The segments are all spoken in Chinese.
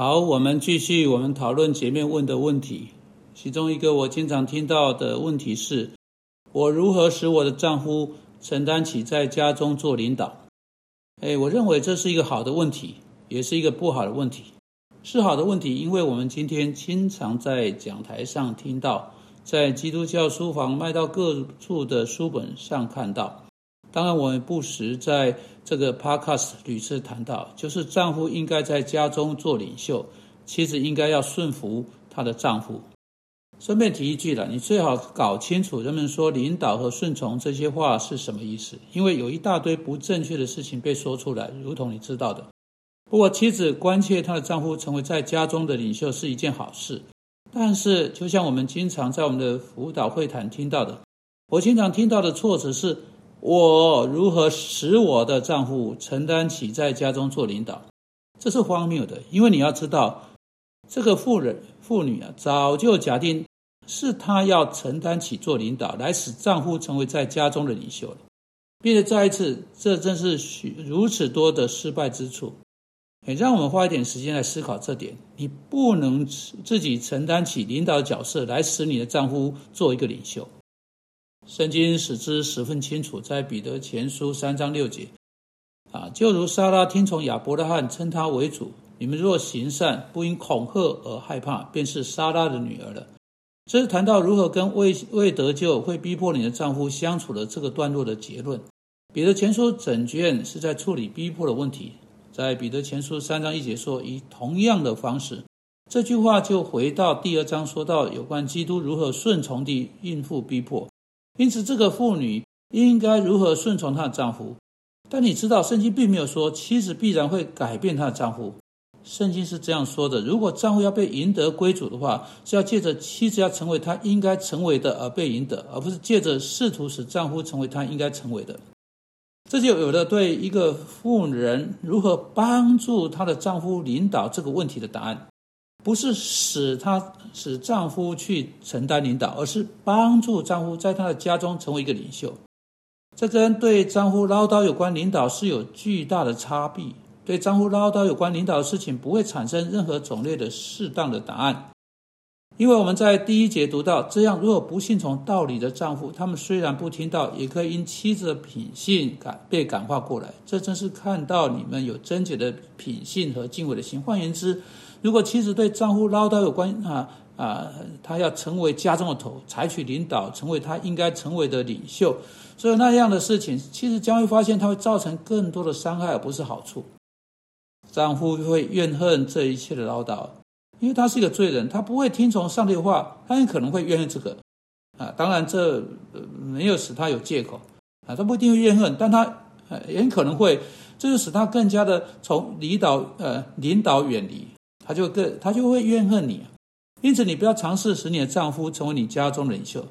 好，我们继续我们讨论前面问的问题。其中一个我经常听到的问题是：我如何使我的丈夫承担起在家中做领导？哎，我认为这是一个好的问题，也是一个不好的问题。是好的问题，因为我们今天经常在讲台上听到，在基督教书房卖到各处的书本上看到。当然，我们不时在这个 podcast 屡次谈到，就是丈夫应该在家中做领袖，妻子应该要顺服她的丈夫。顺便提一句了，你最好搞清楚人们说领导和顺从这些话是什么意思，因为有一大堆不正确的事情被说出来，如同你知道的。不过，妻子关切她的丈夫成为在家中的领袖是一件好事，但是就像我们经常在我们的辅导会谈听到的，我经常听到的措辞是。我如何使我的丈夫承担起在家中做领导？这是荒谬的，因为你要知道，这个妇人妇女啊，早就假定是她要承担起做领导，来使丈夫成为在家中的领袖了。并且再一次，这正是许如此多的失败之处。也让我们花一点时间来思考这点：你不能自己承担起领导角色，来使你的丈夫做一个领袖。圣经使之十分清楚，在彼得前书三章六节，啊，就如撒拉听从亚伯拉罕，称他为主。你们若行善，不因恐吓而害怕，便是撒拉的女儿了。这是谈到如何跟未未得救、会逼迫你的丈夫相处的这个段落的结论。彼得前书整卷是在处理逼迫的问题。在彼得前书三章一节说，以同样的方式，这句话就回到第二章，说到有关基督如何顺从地应付逼迫。因此，这个妇女应该如何顺从她的丈夫？但你知道，圣经并没有说妻子必然会改变她的丈夫。圣经是这样说的：如果丈夫要被赢得归主的话，是要借着妻子要成为他应该成为的而被赢得，而不是借着试图使丈夫成为他应该成为的。这就有了对一个妇人如何帮助她的丈夫领导这个问题的答案。不是使她使丈夫去承担领导，而是帮助丈夫在他的家中成为一个领袖。这跟对丈夫唠叨有关领导是有巨大的差别。对丈夫唠叨有关领导的事情，不会产生任何种类的适当的答案，因为我们在第一节读到，这样如果不信从道理的丈夫，他们虽然不听到，也可以因妻子的品性感被感化过来。这正是看到你们有贞洁的品性和敬畏的心。换言之。如果妻子对丈夫唠叨有关啊啊，她要成为家中的头，采取领导，成为她应该成为的领袖，所以那样的事情，妻子将会发现，它会造成更多的伤害，而不是好处。丈夫会怨恨这一切的唠叨，因为他是一个罪人，他不会听从上帝的话，他很可能会怨恨这个啊。当然，这没有使他有借口啊，他不一定会怨恨，但他也可能会，这就使他更加的从领导呃领导远离。他就更他就会怨恨你，因此你不要尝试使你的丈夫成为你家中领袖，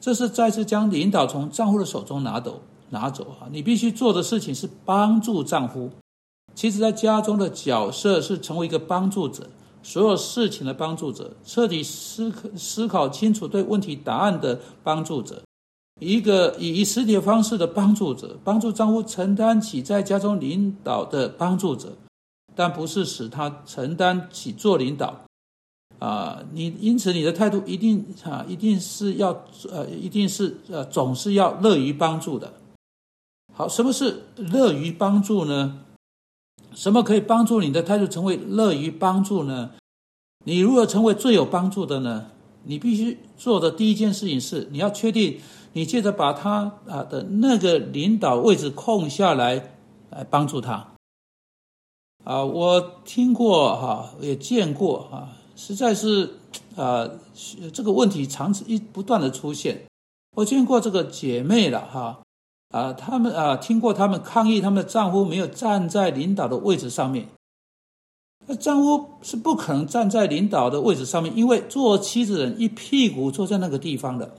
这是再次将领导从丈夫的手中拿走拿走啊！你必须做的事情是帮助丈夫。其实，在家中的角色是成为一个帮助者，所有事情的帮助者，彻底思考思考清楚对问题答案的帮助者，一个以实体的方式的帮助者，帮助丈夫承担起在家中领导的帮助者。但不是使他承担起做领导，啊，你因此你的态度一定啊，一定是要呃，一定是呃，总是要乐于帮助的。好，什么是乐于帮助呢？什么可以帮助你的态度成为乐于帮助呢？你如何成为最有帮助的呢？你必须做的第一件事情是，你要确定你借着把他啊的那个领导位置空下来，来帮助他。啊，我听过哈，也见过啊，实在是啊，这个问题长期一不断的出现。我见过这个姐妹了哈，啊，他们啊，听过他们抗议，他们的丈夫没有站在领导的位置上面。那丈夫是不可能站在领导的位置上面，因为做妻子人一屁股坐在那个地方的。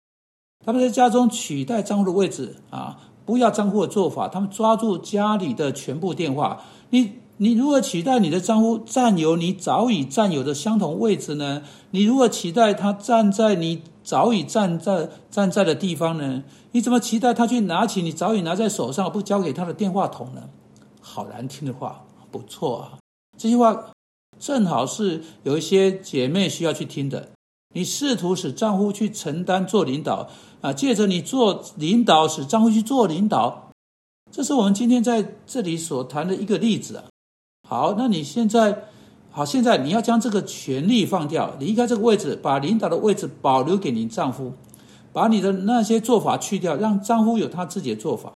他们在家中取代丈夫的位置啊，不要丈夫的做法，他们抓住家里的全部电话，你。你如何期待你的丈夫占有你早已占有的相同位置呢？你如何期待他站在你早已站在站在的地方呢？你怎么期待他去拿起你早已拿在手上不交给他的电话筒呢？好难听的话，不错啊！这句话正好是有一些姐妹需要去听的。你试图使丈夫去承担做领导啊，借着你做领导，使丈夫去做领导，这是我们今天在这里所谈的一个例子啊。好，那你现在好，现在你要将这个权利放掉，离开这个位置，把领导的位置保留给你丈夫，把你的那些做法去掉，让丈夫有他自己的做法。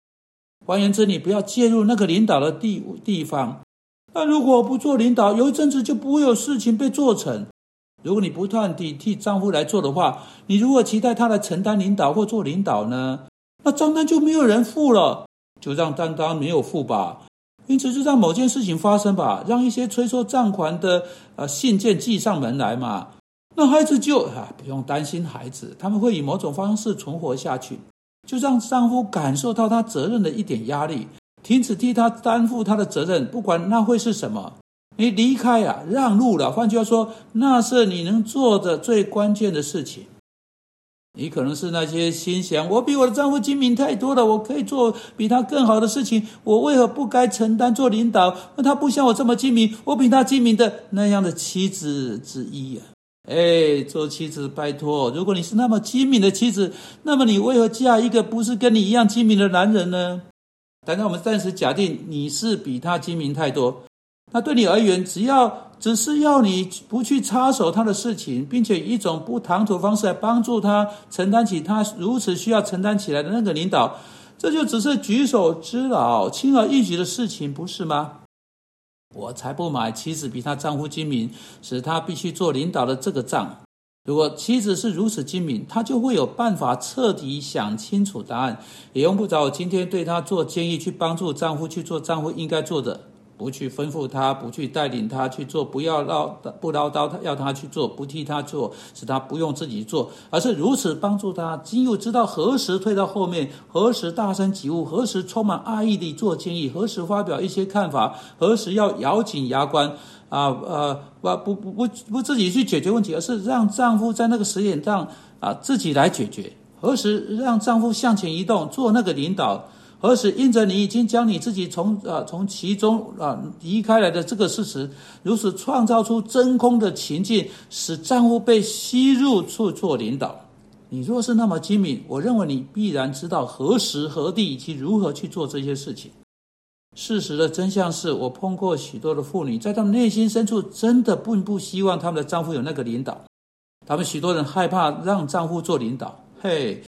换言之，你不要介入那个领导的地地方。那如果不做领导，有一阵子就不会有事情被做成。如果你不断地替丈夫来做的话，你如果期待他来承担领导或做领导呢？那账单就没有人付了，就让账单没有付吧。因此，就让某件事情发生吧，让一些催收账款的呃信件寄上门来嘛。那孩子就啊不用担心孩子，他们会以某种方式存活下去。就让丈夫感受到他责任的一点压力，停止替他担负他的责任，不管那会是什么。你离开啊，让路了。换句话说，那是你能做的最关键的事情。你可能是那些心想：我比我的丈夫精明太多了，我可以做比他更好的事情，我为何不该承担做领导？那他不像我这么精明，我比他精明的那样的妻子之一啊！哎，做妻子，拜托，如果你是那么精明的妻子，那么你为何嫁一个不是跟你一样精明的男人呢？但是我们暂时假定你是比他精明太多。那对你而言，只要只是要你不去插手他的事情，并且以一种不唐突方式来帮助他承担起他如此需要承担起来的那个领导，这就只是举手之劳、轻而易举的事情，不是吗？我才不买妻子比她丈夫精明，使她必须做领导的这个账。如果妻子是如此精明，她就会有办法彻底想清楚答案，也用不着我今天对她做建议，去帮助丈夫去做丈夫应该做的。不去吩咐他，不去带领他去做，不要唠不唠叨他，要他去做，不替他做，使他不用自己做，而是如此帮助他。今又知道何时退到后面，何时大声疾呼，何时充满爱意地做建议，何时发表一些看法，何时要咬紧牙关啊呃不不不不自己去解决问题，而是让丈夫在那个时点上啊自己来解决。何时让丈夫向前移动，做那个领导。何时因着你已经将你自己从啊从其中啊离开来的这个事实，如此创造出真空的情境，使丈夫被吸入处做领导？你若是那么精明，我认为你必然知道何时何地以及如何去做这些事情。事实的真相是我碰过许多的妇女，在她们内心深处真的并不希望他们的丈夫有那个领导，他们许多人害怕让丈夫做领导。嘿。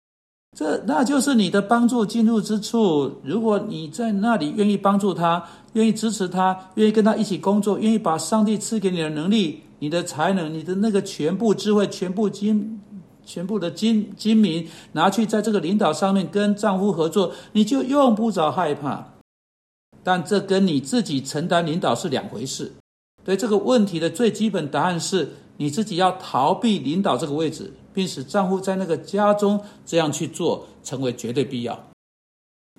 这那就是你的帮助进入之处。如果你在那里愿意帮助他，愿意支持他，愿意跟他一起工作，愿意把上帝赐给你的能力、你的才能、你的那个全部智慧、全部精、全部的精精明，拿去在这个领导上面跟丈夫合作，你就用不着害怕。但这跟你自己承担领导是两回事。对这个问题的最基本答案是，你自己要逃避领导这个位置。并使丈夫在那个家中这样去做，成为绝对必要。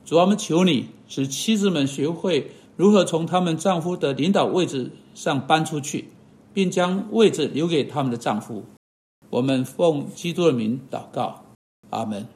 主啊，我们求你使妻子们学会如何从他们丈夫的领导位置上搬出去，并将位置留给他们的丈夫。我们奉基督的名祷告，阿门。